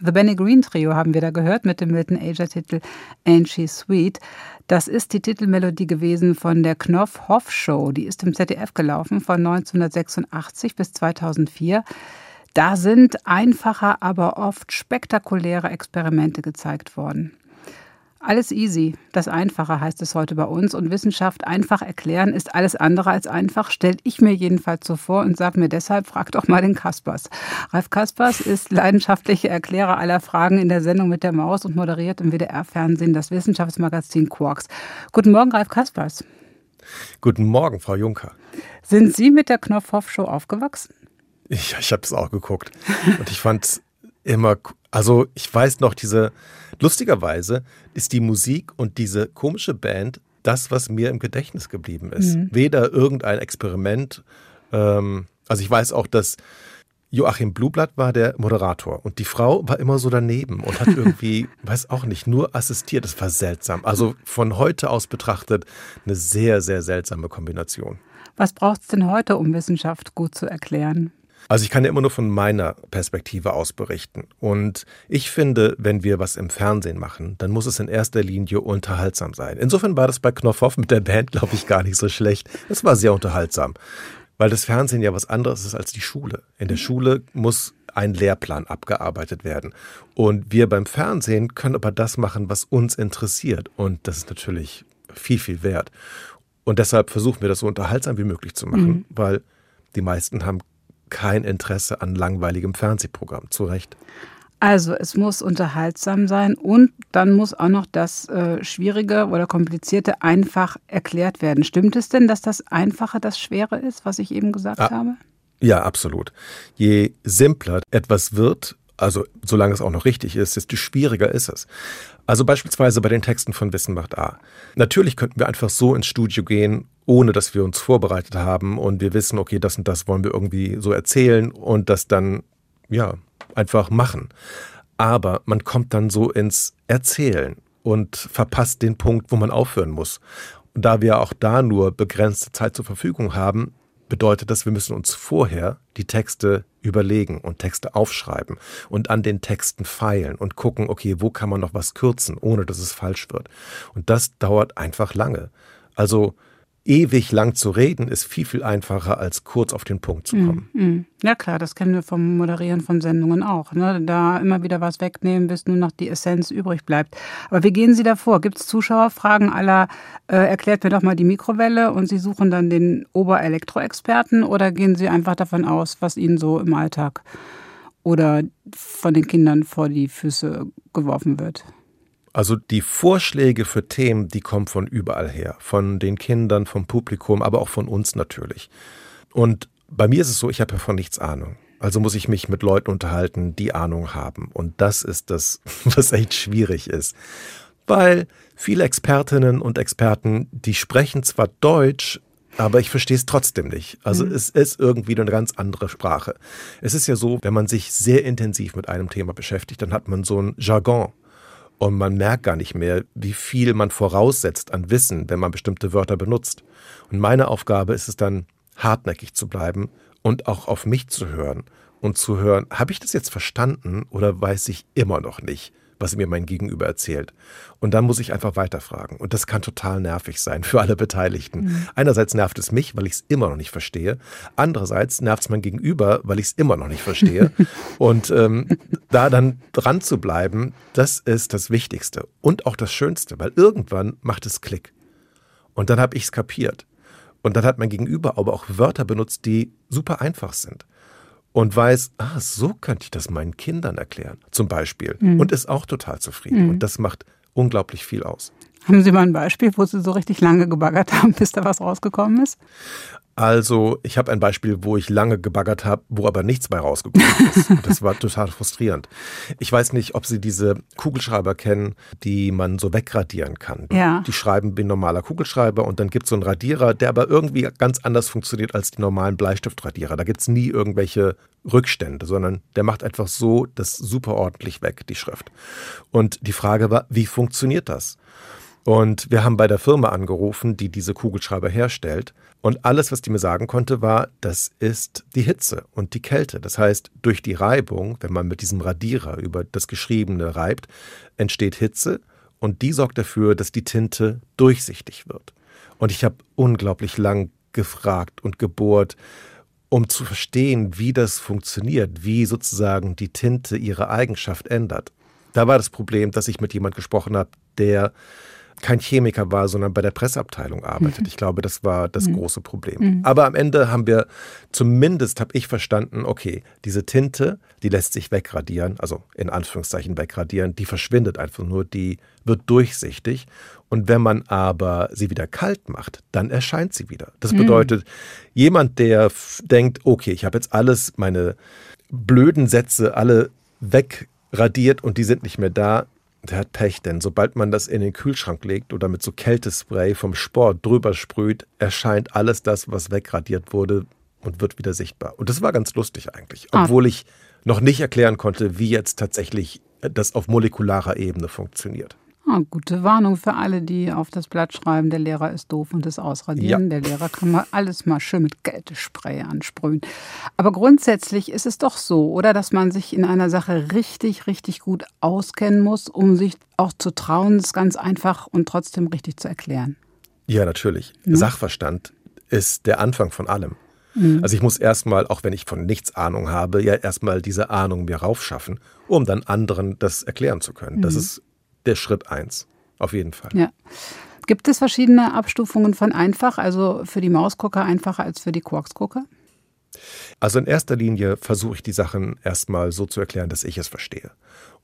The Benny Green Trio haben wir da gehört mit dem Milton Asia-Titel Ain't She Sweet. Das ist die Titelmelodie gewesen von der Knopf-Hoff-Show. Die ist im ZDF gelaufen von 1986 bis 2004. Da sind einfache, aber oft spektakuläre Experimente gezeigt worden. Alles easy, das Einfache heißt es heute bei uns. Und Wissenschaft einfach erklären ist alles andere als einfach, stelle ich mir jedenfalls so vor und sage mir deshalb, frag doch mal den Kaspers. Ralf Kaspers ist leidenschaftlicher Erklärer aller Fragen in der Sendung mit der Maus und moderiert im WDR-Fernsehen das Wissenschaftsmagazin Quarks. Guten Morgen, Ralf Kaspers. Guten Morgen, Frau Juncker. Sind Sie mit der Knopfhoff-Show aufgewachsen? Ich, ich habe es auch geguckt und ich fand es immer, also ich weiß noch, diese, lustigerweise ist die Musik und diese komische Band das, was mir im Gedächtnis geblieben ist. Mhm. Weder irgendein Experiment, ähm, also ich weiß auch, dass Joachim Blublatt war der Moderator und die Frau war immer so daneben und hat irgendwie, weiß auch nicht, nur assistiert. Das war seltsam. Also von heute aus betrachtet eine sehr, sehr seltsame Kombination. Was braucht es denn heute, um Wissenschaft gut zu erklären? Also ich kann ja immer nur von meiner Perspektive aus berichten. Und ich finde, wenn wir was im Fernsehen machen, dann muss es in erster Linie unterhaltsam sein. Insofern war das bei Knopfhoff mit der Band, glaube ich, gar nicht so schlecht. Es war sehr unterhaltsam. Weil das Fernsehen ja was anderes ist als die Schule. In der Schule muss ein Lehrplan abgearbeitet werden. Und wir beim Fernsehen können aber das machen, was uns interessiert. Und das ist natürlich viel, viel wert. Und deshalb versuchen wir das so unterhaltsam wie möglich zu machen, mhm. weil die meisten haben kein Interesse an langweiligem Fernsehprogramm. Zu Recht. Also es muss unterhaltsam sein und dann muss auch noch das äh, Schwierige oder Komplizierte einfach erklärt werden. Stimmt es denn, dass das Einfache das Schwere ist, was ich eben gesagt ah, habe? Ja, absolut. Je simpler etwas wird, also solange es auch noch richtig ist, desto schwieriger ist es. Also beispielsweise bei den Texten von Wissen macht A. Natürlich könnten wir einfach so ins Studio gehen ohne dass wir uns vorbereitet haben und wir wissen, okay, das und das wollen wir irgendwie so erzählen und das dann, ja, einfach machen. Aber man kommt dann so ins Erzählen und verpasst den Punkt, wo man aufhören muss. Und da wir auch da nur begrenzte Zeit zur Verfügung haben, bedeutet das, wir müssen uns vorher die Texte überlegen und Texte aufschreiben und an den Texten feilen und gucken, okay, wo kann man noch was kürzen, ohne dass es falsch wird. Und das dauert einfach lange. Also ewig lang zu reden, ist viel, viel einfacher, als kurz auf den Punkt zu kommen. Mm, mm. Ja klar, das kennen wir vom Moderieren von Sendungen auch. Ne? Da immer wieder was wegnehmen, bis nur noch die Essenz übrig bleibt. Aber wie gehen Sie da vor? Gibt es Zuschauerfragen aller, äh, erklärt mir doch mal die Mikrowelle und Sie suchen dann den Oberelektroexperten oder gehen Sie einfach davon aus, was Ihnen so im Alltag oder von den Kindern vor die Füße geworfen wird? Also die Vorschläge für Themen, die kommen von überall her, von den Kindern, vom Publikum, aber auch von uns natürlich. Und bei mir ist es so, ich habe ja von nichts Ahnung. Also muss ich mich mit Leuten unterhalten, die Ahnung haben. Und das ist das, was echt schwierig ist. Weil viele Expertinnen und Experten, die sprechen zwar Deutsch, aber ich verstehe es trotzdem nicht. Also mhm. es ist irgendwie eine ganz andere Sprache. Es ist ja so, wenn man sich sehr intensiv mit einem Thema beschäftigt, dann hat man so ein Jargon. Und man merkt gar nicht mehr, wie viel man voraussetzt an Wissen, wenn man bestimmte Wörter benutzt. Und meine Aufgabe ist es dann, hartnäckig zu bleiben und auch auf mich zu hören und zu hören, habe ich das jetzt verstanden oder weiß ich immer noch nicht? Was mir mein Gegenüber erzählt. Und dann muss ich einfach weiterfragen. Und das kann total nervig sein für alle Beteiligten. Mhm. Einerseits nervt es mich, weil ich es immer noch nicht verstehe. Andererseits nervt es mein Gegenüber, weil ich es immer noch nicht verstehe. Und ähm, da dann dran zu bleiben, das ist das Wichtigste und auch das Schönste, weil irgendwann macht es Klick. Und dann habe ich es kapiert. Und dann hat mein Gegenüber aber auch Wörter benutzt, die super einfach sind und weiß, ah, so könnte ich das meinen Kindern erklären, zum Beispiel. Mhm. Und ist auch total zufrieden. Mhm. Und das macht unglaublich viel aus. Haben Sie mal ein Beispiel, wo Sie so richtig lange gebaggert haben, bis da was rausgekommen ist? Also, ich habe ein Beispiel, wo ich lange gebaggert habe, wo aber nichts bei rausgekommen ist. Das war total frustrierend. Ich weiß nicht, ob Sie diese Kugelschreiber kennen, die man so wegradieren kann. Ja. Die schreiben wie ein normaler Kugelschreiber und dann gibt es so einen Radierer, der aber irgendwie ganz anders funktioniert als die normalen Bleistiftradierer. Da gibt es nie irgendwelche Rückstände, sondern der macht einfach so das super ordentlich weg, die Schrift. Und die Frage war, wie funktioniert das? Und wir haben bei der Firma angerufen, die diese Kugelschreiber herstellt. Und alles, was die mir sagen konnte, war, das ist die Hitze und die Kälte. Das heißt, durch die Reibung, wenn man mit diesem Radierer über das Geschriebene reibt, entsteht Hitze und die sorgt dafür, dass die Tinte durchsichtig wird. Und ich habe unglaublich lang gefragt und gebohrt, um zu verstehen, wie das funktioniert, wie sozusagen die Tinte ihre Eigenschaft ändert. Da war das Problem, dass ich mit jemand gesprochen habe, der kein Chemiker war, sondern bei der Presseabteilung arbeitet. Mhm. Ich glaube, das war das mhm. große Problem. Mhm. Aber am Ende haben wir zumindest, habe ich verstanden, okay, diese Tinte, die lässt sich wegradieren, also in Anführungszeichen wegradieren, die verschwindet einfach nur, die wird durchsichtig. Und wenn man aber sie wieder kalt macht, dann erscheint sie wieder. Das bedeutet, jemand, der denkt, okay, ich habe jetzt alles, meine blöden Sätze alle wegradiert und die sind nicht mehr da, der hat Pech, denn sobald man das in den Kühlschrank legt oder mit so Kältespray vom Sport drüber sprüht, erscheint alles das, was wegradiert wurde und wird wieder sichtbar. Und das war ganz lustig eigentlich, ah. obwohl ich noch nicht erklären konnte, wie jetzt tatsächlich das auf molekularer Ebene funktioniert. Ah, gute Warnung für alle, die auf das Blatt schreiben, der Lehrer ist doof und das ausradieren. Ja. Der Lehrer kann mal alles mal schön mit Geltespray ansprühen. Aber grundsätzlich ist es doch so, oder, dass man sich in einer Sache richtig, richtig gut auskennen muss, um sich auch zu trauen, es ganz einfach und trotzdem richtig zu erklären. Ja, natürlich. Ja. Sachverstand ist der Anfang von allem. Mhm. Also ich muss erstmal, auch wenn ich von nichts Ahnung habe, ja erstmal diese Ahnung mir raufschaffen, um dann anderen das erklären zu können. Mhm. Das ist der Schritt eins. Auf jeden Fall. Ja. Gibt es verschiedene Abstufungen von einfach, also für die Mausgucker einfacher als für die Quarksgucker? Also in erster Linie versuche ich die Sachen erstmal so zu erklären, dass ich es verstehe.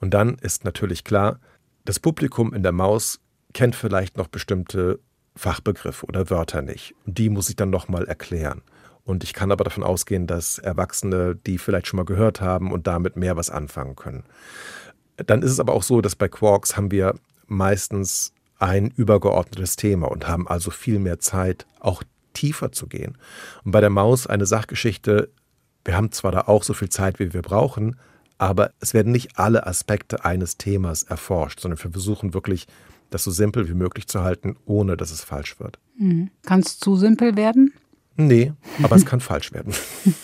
Und dann ist natürlich klar, das Publikum in der Maus kennt vielleicht noch bestimmte Fachbegriffe oder Wörter nicht. Und die muss ich dann nochmal erklären. Und ich kann aber davon ausgehen, dass Erwachsene die vielleicht schon mal gehört haben und damit mehr was anfangen können. Dann ist es aber auch so, dass bei Quarks haben wir meistens ein übergeordnetes Thema und haben also viel mehr Zeit, auch tiefer zu gehen. Und bei der Maus eine Sachgeschichte, wir haben zwar da auch so viel Zeit, wie wir brauchen, aber es werden nicht alle Aspekte eines Themas erforscht, sondern wir versuchen wirklich, das so simpel wie möglich zu halten, ohne dass es falsch wird. Mhm. Kann es zu simpel werden? Nee, aber es kann falsch werden.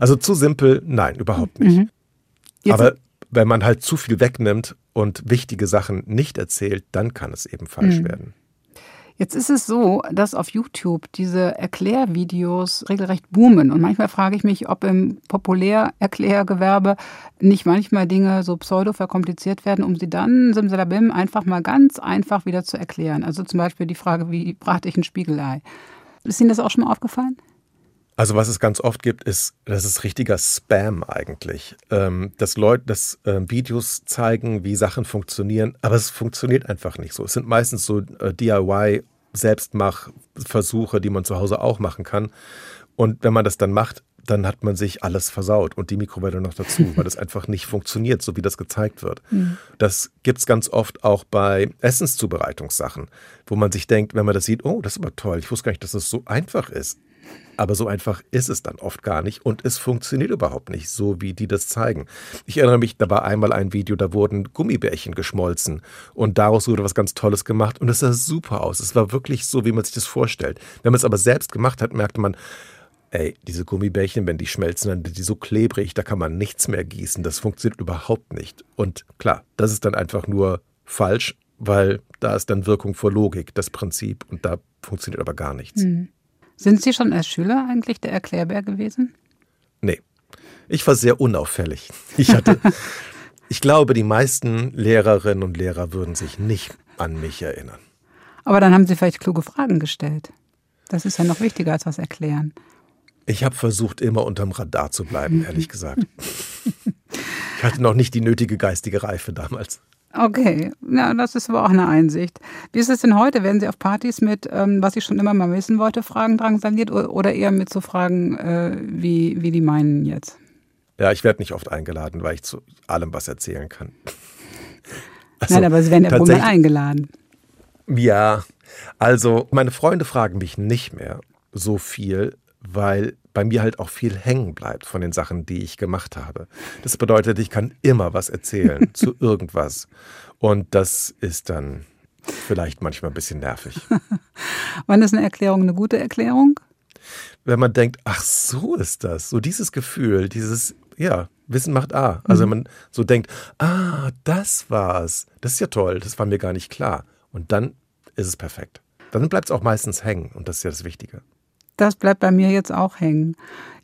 Also zu simpel, nein, überhaupt nicht. Mhm. aber wenn man halt zu viel wegnimmt und wichtige Sachen nicht erzählt, dann kann es eben falsch mhm. werden. Jetzt ist es so, dass auf YouTube diese Erklärvideos regelrecht boomen. Und manchmal frage ich mich, ob im Populärerklärgewerbe nicht manchmal Dinge so pseudo verkompliziert werden, um sie dann simsalabim einfach mal ganz einfach wieder zu erklären. Also zum Beispiel die Frage, wie brate ich ein Spiegelei? Ist Ihnen das auch schon mal aufgefallen? Also was es ganz oft gibt, ist, das ist richtiger Spam eigentlich. Ähm, dass Leute, dass äh, Videos zeigen, wie Sachen funktionieren, aber es funktioniert einfach nicht so. Es sind meistens so äh, DIY Selbstmachversuche, die man zu Hause auch machen kann. Und wenn man das dann macht, dann hat man sich alles versaut und die Mikrowelle noch dazu, weil das einfach nicht funktioniert, so wie das gezeigt wird. Mhm. Das gibt's ganz oft auch bei Essenszubereitungssachen, wo man sich denkt, wenn man das sieht, oh, das ist aber toll, ich wusste gar nicht, dass das so einfach ist. Aber so einfach ist es dann oft gar nicht und es funktioniert überhaupt nicht, so wie die das zeigen. Ich erinnere mich, da war einmal ein Video, da wurden Gummibärchen geschmolzen und daraus wurde was ganz Tolles gemacht und es sah super aus. Es war wirklich so, wie man sich das vorstellt. Wenn man es aber selbst gemacht hat, merkte man, ey, diese Gummibärchen, wenn die schmelzen, dann sind die so klebrig, da kann man nichts mehr gießen. Das funktioniert überhaupt nicht. Und klar, das ist dann einfach nur falsch, weil da ist dann Wirkung vor Logik, das Prinzip, und da funktioniert aber gar nichts. Mhm. Sind Sie schon als Schüler eigentlich der Erklärbär gewesen? Nee. Ich war sehr unauffällig. Ich hatte, ich glaube, die meisten Lehrerinnen und Lehrer würden sich nicht an mich erinnern. Aber dann haben Sie vielleicht kluge Fragen gestellt. Das ist ja noch wichtiger als was erklären. Ich habe versucht, immer unterm Radar zu bleiben, ehrlich gesagt. ich hatte noch nicht die nötige geistige Reife damals. Okay, ja, das ist aber auch eine Einsicht. Wie ist es denn heute? Werden Sie auf Partys mit, ähm, was ich schon immer mal wissen wollte, Fragen drangsaliert oder eher mit so Fragen, äh, wie, wie die meinen jetzt? Ja, ich werde nicht oft eingeladen, weil ich zu allem was erzählen kann. Also, Nein, aber Sie werden ja wohl mal eingeladen. Ja, also meine Freunde fragen mich nicht mehr so viel, weil bei mir halt auch viel hängen bleibt von den Sachen, die ich gemacht habe. Das bedeutet, ich kann immer was erzählen zu irgendwas. Und das ist dann vielleicht manchmal ein bisschen nervig. Wann ist eine Erklärung eine gute Erklärung? Wenn man denkt, ach so ist das, so dieses Gefühl, dieses, ja, Wissen macht A. Also mhm. wenn man so denkt, ah, das war's, das ist ja toll, das war mir gar nicht klar. Und dann ist es perfekt. Dann bleibt es auch meistens hängen und das ist ja das Wichtige. Das bleibt bei mir jetzt auch hängen.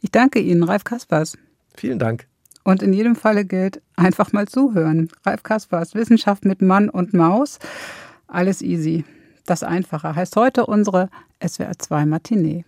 Ich danke Ihnen, Ralf Kaspers. Vielen Dank. Und in jedem Falle gilt, einfach mal zuhören. Ralf Kaspers, Wissenschaft mit Mann und Maus. Alles easy. Das Einfache heißt heute unsere SWR2 Matinee.